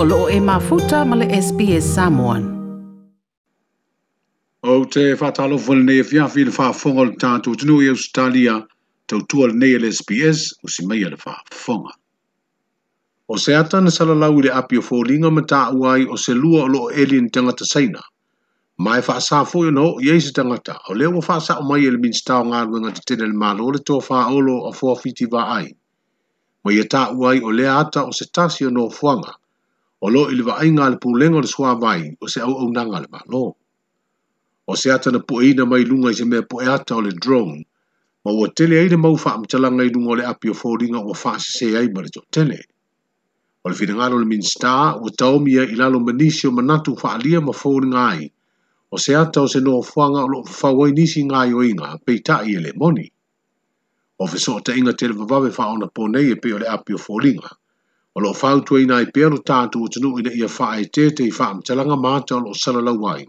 o loo e mafuta ma le SPS Samoan. O te whatalofo le nei fiafi le whaafonga le tātou tunu i Australia tautua le nei le SPS o si meia le whaafonga. O se atana salalau i le api o fōlinga ma tā uai o se lua o loo elin tangata saina. Mai wha sa fo yo no ye se tangata o le wha sa o mai le min ngā ruenga te le malo le tō wha olo a fō fiti va ai. Mai ye tā uai o le ata o se tasi o no fuanga o lo i le vaaiga a le pulenga o le suavai o se auaunaga a le malo o se a tana poeina mai luga i se mea poeata o le drone ma ua tele ai le mau faamatalaga i luga o le api o foliga ua faasesē ai ma le toʻatele o le finagalo o le minista ua taomi ai i lalo manisi o manatu faaalia ma foliga ai o se ata o se noafuaga o loo fafau ai nisi gaioiga peitaʻi e le moni o fesoʻotaʻiga te le vavave faaona po nei e pei o le api o foliga o loo fautua ina e pea no tatou atunuu ina ia faae tetei faamatalaga mata o loo salalau ai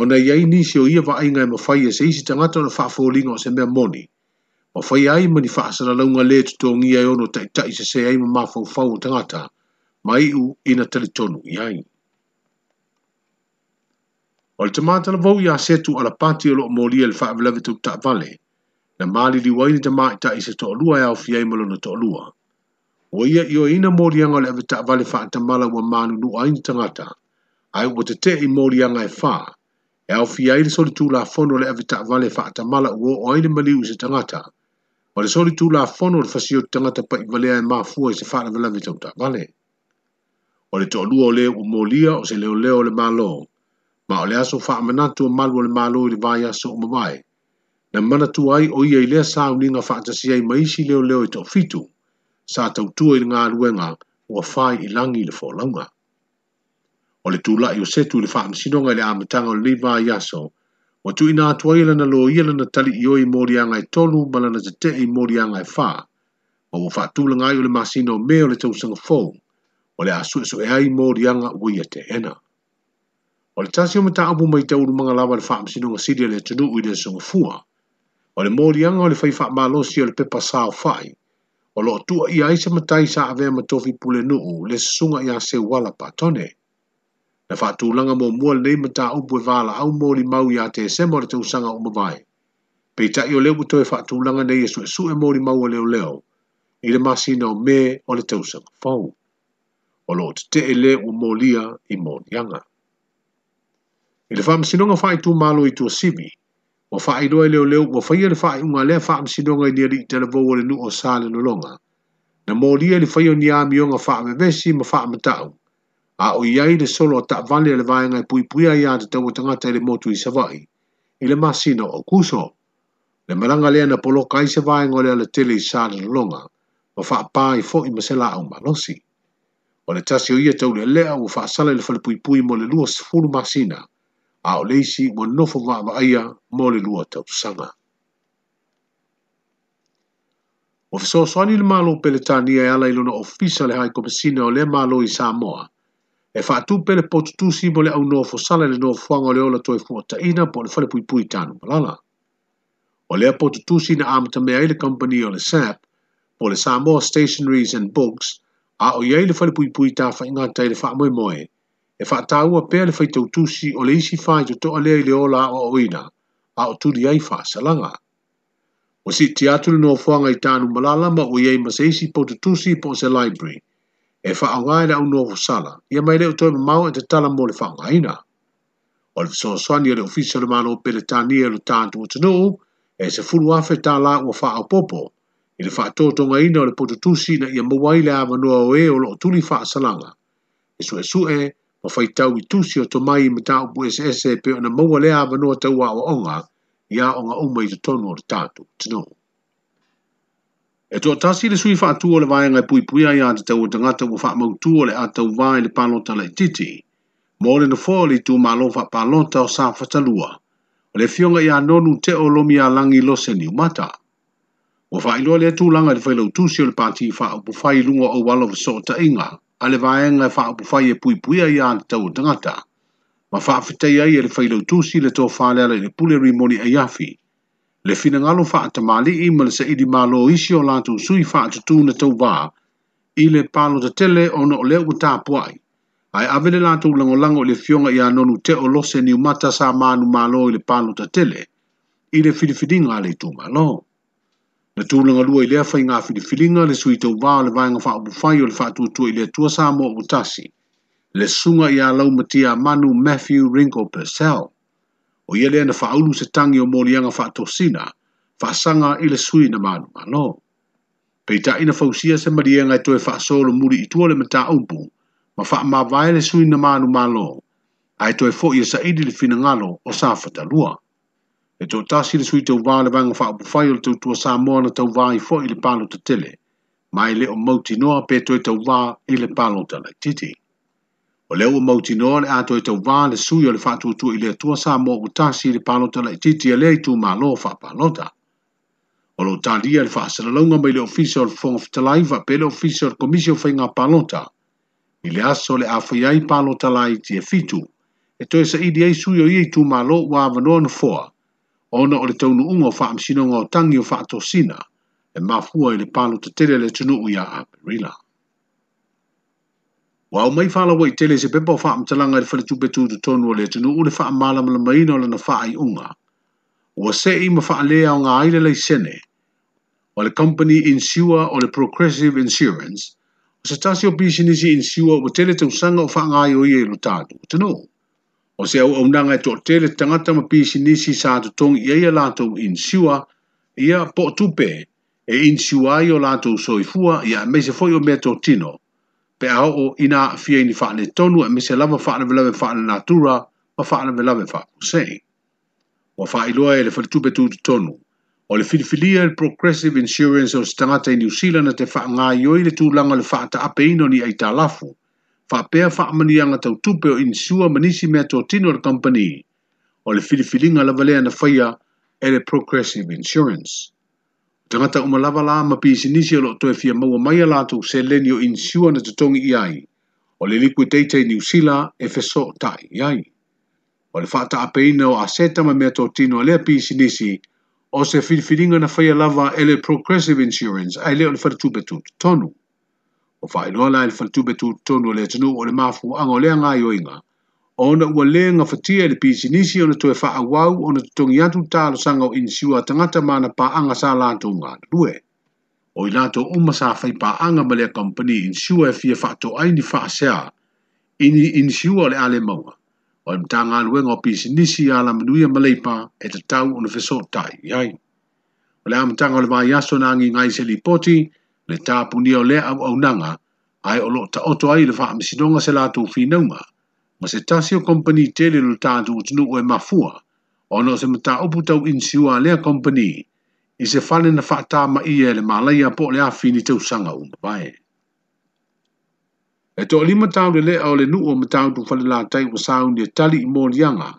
ona iai nisi o ia vaaiga e mafai e se isi tagata ona faafoliga o se mea moni mafai ai ma ni faasalalauga lē totogia e ono taʻitaʻi se ai ma mafaufau o tagata ma u ina talitonu i ai o le tamā talavou iā setu alapati o loo molia i le faavelave tautaʻavale na maliliu ai le tamā itaʻi se toʻalua e aofi ai ma lona toʻalua Ua ia moliaga o le ave faatamala whaatamala ua mānunu aini tangata, ai ua te te i e fā e au ai le soli o la fono le ave taavale whaatamala ua o le maliu i se tangata, ma le soli o la fono le fasio tangata pa i valea e māfua i se faalavelave tautaʻavale O le toʻalua o le ua molia o se leo leo le malo ma o le aso faamanatu o malu o le malo i le vaiaso aso o na manatua ai o ia i lea sauniga faatasi i ma leo leo i toʻafitu sa tautua i ngā luenga ua whai i langi le fōlaunga. O le tūla i o setu le whaamasinoga i le amatanga o lewa i aso, o tu ina atua i lana lo i lana tali i oi morianga i tolu ma lana te te i morianga i wha, ma ua whaatula ngai o le masino me o le tausanga fōu, o le asu esu e ai morianga ua ia te ena. O le tasi o mata abu mai tauru mga lawa le whaamasinoga siria le tunu ui le sungafua, o le morianga o le whaifa malosi o le pepa sao whai, O lo tua ia i se matai sa avea matofi pule nuu le sunga ia se wala patone. Na langa mo mua nei mata upu e vala au li mau ia te semo le tausanga o mawai. Pei i o leo kuto e langa nei esu e su e li mau o leo leo. I le masina o me o le tausanga fau. O lo te te e le mo lia i mōrianga. I le whāmasinonga whai tu malo i tu sibi. wa fai doa leo leo wa fai ele fai unga lea fai msinonga ni ali itele vau ole nu o sale no longa. Na mori ele fai o ni a mionga fai mevesi ma fai matau. A o iai le solo a takvale ele vai ngai pui pui a iade tau tangata ele motu i savai. Ile masina o kuso. Le maranga lea na polo kai se vai ngole ale tele i sale no longa. Ma fai pai fo i masela au malosi. O le tasio ia tau le lea u fai sale le fai pui pui mo le lua sifuru masina. masina a o leisi mo nofo maa aia mo le lua tau sanga. O fiso soani le malo pele tani e ala ilona ofisa le hai komisina o le malo i Samoa, e fatu pele potutu si mo le au nofo sala le nofo fuanga o le ola toi fua taina po le fale pui pui tanu malala. O le potutu si na amata mea ile company o le SAP, po le Samoa Stationaries and Books, a o yei le fale pui pui ta fa ingatai le fa moe moe, e fa taua pe le fai tau tusi o le isi fai to toa lea i le ola o oina, a o turi ai fa salanga. O si ti atulu no fuanga i tānu malalama o iei masa isi po tu tusi po se library, e fa angai na unu o sala, ia mai le toi mau e te tala mo le fa ina. O le fiso swani e le ofisa le mano pe le tani e le tānu o tanu, e se fulu afe tā la ua fa au popo, i le fa tōtonga ina o le po na ia mawai le awa noa o e o lo tuli fa salanga. E e su e, su e ma fai tau i tusi o tomai ma tau pu SS pe ona maua lea avanoa tau a o onga ia onga uma i tonu o tatu, tino. E tō tasi le sui wha tua le vāenga i pui pui ai aia te tau o tangata ua wha mau tua le atau vai le pālota le titi, mōre na fōa li tū mālo wha pālota o sā whatalua, o le fionga i anonu te o lomi a langi lose ni mata. Ua wha ilua le atu langa le whailau tūsio le pāti i wha upu whai lunga o walo vā sōta inga, a le vaenga fa apu fai e pui pui ai ta o tangata. Ma fa afitei ai e le fai lau tusi le tō fale ala le pule rimoni ai e afi. Le fina ngalo fa atamali i ma le sa idi malo isi o tu sui fa atutu na tau va i le palo ta tele o na o leo ku tāpu ai. Ai avele lantu lango lango le ya no anonu te o lose ni mata sa ma nu malo i le palo ta tele i le fidifidinga ale tu malo. Na tūlanga lua i lea fai ngā filifilinga le sui tau le vāinga wha upu fai o le wha tūtua i lea tua sāmo o tasi. Le sunga i a lau matia manu Matthew Rinko Purcell. O ia lea na wha aulu se tangi o mōlianga wha tōsina, wha sanga i le sui na manu malo. Pei ta ina fausia se maria ngai toi wha sōlo muri i tua le mata umpu, ma wha ma vai le sui na manu malo. Ai toi fo i sa idili fina ngalo o sa fata lua e tō tāsi le sui tau wā le wanga wha upu whai o le tau tua sā moa na tau wā i fo i le pālo te tele, mai e le o mauti noa pē tō e tau wā i le pālo te lai titi. O leo o mauti noa le ato e tau wā le sui o le wha tua tua i le tua sā moa o tāsi i le pālo te lai titi a e le i tū mā lo o wha pālo ta. O lo tā lia le wha asana launga mai le ofisa o le fonga fitalai wha pē le ofisa o le komisi o whainga pālo ta. I le aso le awhaiai pālo te lai ti e fitu, e tō e sa i di ei sui o i tū mā lo wā vanoa na fōa. Ona o le taunu ungo wha amsinonga o tangi o wha sina e mafua i le palo te tele le tunu ia a Perila. Wa o mai whala wai tele se pepa o wha i le whale tupe tūtu tonu o le tunu u le wha amala mala maina o na wha ai unga. Ua se i ma wha lea o ngā aile lei sene o le company insua o le progressive insurance o se tasi o bisinisi insua o tele tausanga o wha ngai o i e lutatu. Tunu. o se au au nanga e tō tele tangata ma pisi nisi sa tutong ia ia lātou in siwa, ia po tupe e in siwa i o lātou soifua ia me se foi o mea tō tino. Pe a o ina a fia ini whaane tonu e me se lava whaane velawe whaane natura ma whaane velawe whaane sei. Wa whaailoa e le whaitupe tū tonu. O le filifilia le Progressive Insurance o se tangata i New Zealand te whaangā i le tūlanga le whaata ape ino ni ai talafu. lafu whapea whaamanianga tau tupe o insua manisi mea tō tino le company o le filifilinga lavalea na whaia e le Progressive Insurance. Tangata uma lava la ma pisi nisi alo toe fia maua mai alatu se leni o insua na tatongi i ai o le liquidate i niusila e feso ta i ai. O le whata apeina o aseta ma mea tō tino a lea pisi nisi o se filifilinga na whaia lava e le Progressive Insurance ai leo le whatatupe tutu tonu o fa ilo la il fatu betu tonu le tonu o le mafu ango le nga yoinga ona ua lenga fatia le pisinisi ona toe faa wau ona tongi atu talo sanga o insiwa tangata mana pa anga sa lanto nga lue. O ilato umma sa fai pa anga malea company insiwa e fia fato ai ni faa sea ini insiwa le ale maua. O im tanga lue ngo pisinisi ala manuia malei pa e tatau ona fesotai, yai. O le am tanga le vai yaso nangi ngai se li poti, le tapuni o le au au nanga ai o lo ta oto ai le faa misidonga se la tu finauma ma se tasio company tele lo tatu utinu oe mafua o no se mta upu tau insiua lea company i se fale na faa ta ma ia le malaya po le afini tau sanga uma vae. E to lima tau le lea o le nu o mtau tu fale la tai wa saun dia e tali i mori anga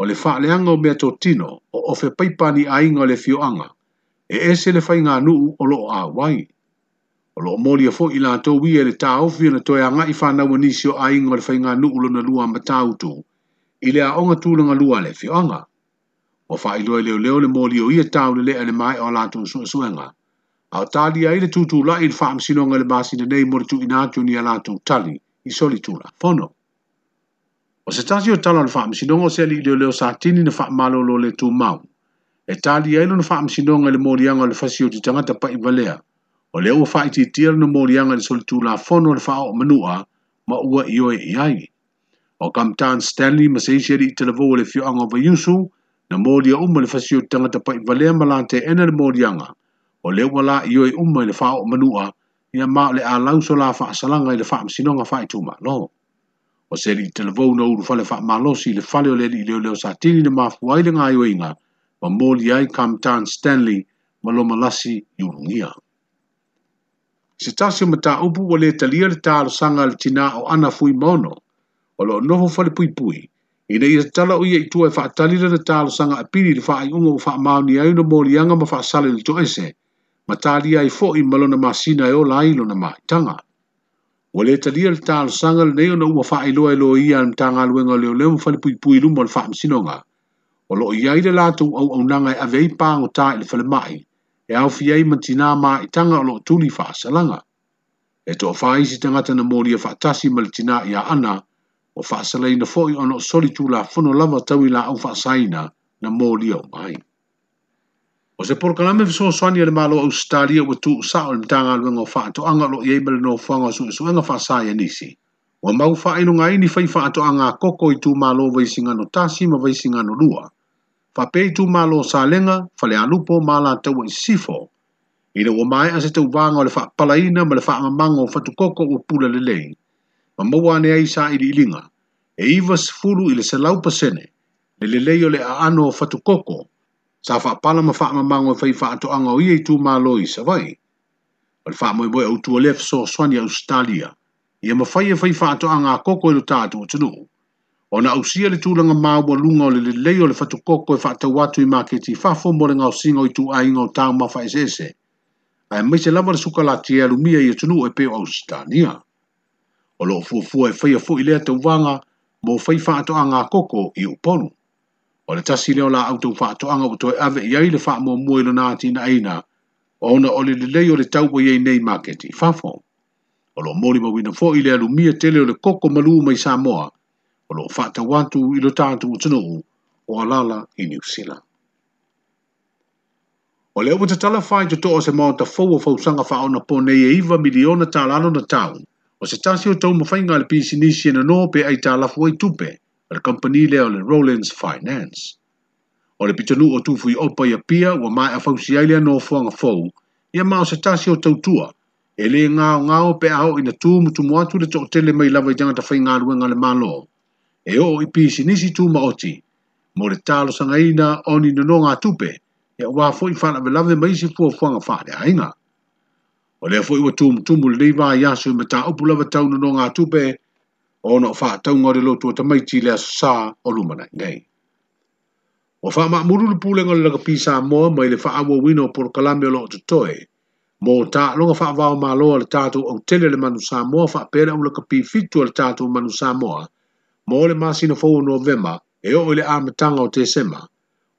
o le faa leanga o mea to tino o ofe paipani ainga le fio anga e ese le fai ngā nuu o loo a wai. o loo molia e foʻi latou ia le taofi ona toeagaʻi fanaua e nisi o aiga o le faiganuu lona lua matautu i le aʻoga tulagalua lua le fioaga ua faailoa i leoleo le molio ia tau le mae o latou suʻesuʻega a o tali ai le tutulaʻi i le faamasinoga i le nei mo le tuuina atu a latou tali i soli tulafono o se tasi o tala o le faamasinoga o se alii leoleo sa tini na faamalōlō le tumau e tali ai lona faamasinoga i le moliaga o le fasi o te tagata paʻi valea O leo wha i titiara na mōrianga ni solitu la fono le whao manua ma ua i i ai. O kamtan Stanley ma seiseri i televo le fio anga wa yusu na mōri a uma le fasio tangata pa i valea malante ena le mōrianga o leo wala i oe uma le whao manua ia mao le a lauso la wha asalanga i le wha msinonga wha i tuma lo. O seri i televo na uru fale wha malosi le fale o le li leo leo sa tini na mafuai nga ngai inga ma mōri i kamtan Stanley ma lo malasi se tasi o mata upu o le talia le talo sanga le tina o ana fui mono, o lo noho fale pui pui. Ine ia tala o ia itua e wha talira le talo sanga apiri le wha iunga o wha maoni ai no mori anga ma wha sale le toese, ma tali ai fo i malona ma sina e o lailo na ma itanga. O le talia le talo sanga le neyo na uma wha e ilo ia na tanga luenga leo leo ma fale pui pui luma le wha msinonga. O lo ia lato au au nanga e aveipa ngota i le fale mai, e awhi ai ma i tanga o tuli fa faasalaga e toʻafāisi tagata na molia faatasi tasi le i a ana o na fo i ono soli tulafono lava tau i fa saina na molia o mai o se porokalame swani le malo au sa o tuusaʻo le matagaluega fa faatoʻaga anga lo i ai no le nofoaga o e suʻesuʻega fa ia nisi ua mau inu ngai ni fai anga koko i tumālo vaisigano tasi ma vaisigano lua whapeitu mā lo sā lenga whale alupo mā la tau i sifo. I le o mai ase tau wānga o le wha palaina ma le wha amango o whatukoko o pula le lei. Ma mawa ne ai sā i ilinga. E iwa sifuru i le se pasene le le leo le a ano o whatukoko sa wha pala ma wha amango e whai wha ato anga o iei tū mā lo i sa vai. Ma le wha moe moe au tua lef so swani Australia. Ia ma whai e whai wha ato anga a koko i lo tātu o tunuu ona ausia le tulaga maualuga o le lelei o le fatukoko e faatau watu i maketi fafo mo le ngausinga o ituaiga o tauma faeseese ae mai se lava le sukalatia e alumia ia tunuu e pe o ausitania o loo fuafua e faia foʻi lea tauvaga mo fai faatoʻaga anga koko i upolu o le tasi lea o anga faatoʻaga ua ave i ai le faamuamua i lona atinaaina ona o le lelei o le taua yei nei maketi fafo o loo molimauina foʻi i le alumia te o le koko ma lu mai samoa o lo fata watu i lo tātu o tunu o alala i New Zealand. O le ta tala fai te toa se mao ta fau o fau sanga fao na pone e iwa miliona ta lano na tau. O se tasi o tau mawhainga le pisi nisi e na no pe ai ta lafu ai tupe le company le o le Rollins Finance. O le pitanu o tufu i opa i apia wa mai a fau si aile a no fuanga fau ia mao se tasi o tau tua. E le ngao ngao pe ao ina tu mutumuatu le toa tele mai lava i janga ta fai ngā ruenga le maloo e o i pisi nisi tu maoti. Mo le talo sanga ina o ni nono ngā tupe, e o wafo i whana velawe ma isi fua fuanga whare a inga. O lea fua iwa tumu tumu le leiva i asu me ta upu lawa tau nono ngā tupe, o no wha tau ngore lotu o tamaiti lea sa o lumana ngai. O wha maa muru le pūlenga le laka pisa moa mai le wha awa wino por kalame o loo tutoe, mō tā longa wha vau mā loa le tātou au tele le manu sa moa wha pera o laka pifitu le tātou manu sa moa, mole masino fo no vema e o i am tanga o tesema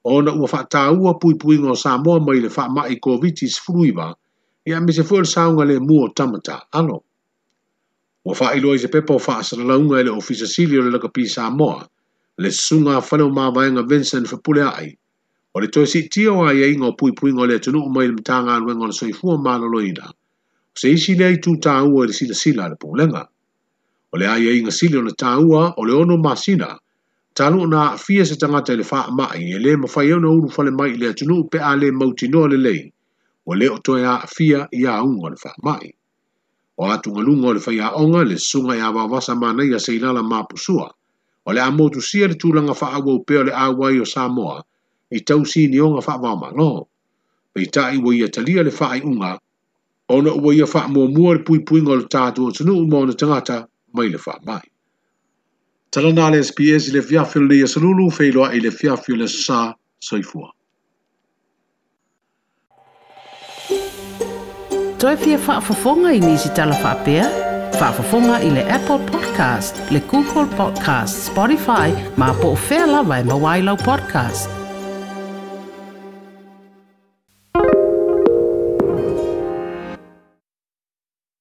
ona ua faataua puipuiga mo ile mai le faamaʻi is sefuluiva ia e se foʻi le sauga lemua o tamata alo ua faailoa i se fa sa la e le ofisasili silio le pisa mo le no ma o nga vincent ai o le tio siitia o aiaiga e o puipuiga ngo le tanga mai le matagaluega o le soifua lo o se isi lea i tutāua i e le sila sila le pulenga O le aia iga sili ona tāua o le ono masina, talu na fia se tagata i le faa e lē mafai au na uru fale mai le atunuu pe a lē mautinoa lelei ua lē o toe aafia fia uga o le faamaʻi O atugaluga o le faiaʻoga le susuga i a wawasa mana seilala mapusua, o le a motusia le tulaga faaauau pea o le awai o Samoa, i tau si ni onga faa ia talia le faaiʻuga ona ua ia faamuamua le puipuiga o le tatou atunuu ma ona tagata mai le wha mai. Talana le SPS le fiafio le iasalulu feiloa i le fiafio le sa soifua. Toi pia whaafafonga i nisi tala whaapea? Whaafafonga i le Apple Podcast, le Google Podcast, Spotify, ma po o whea lawa i e mawailau podcast.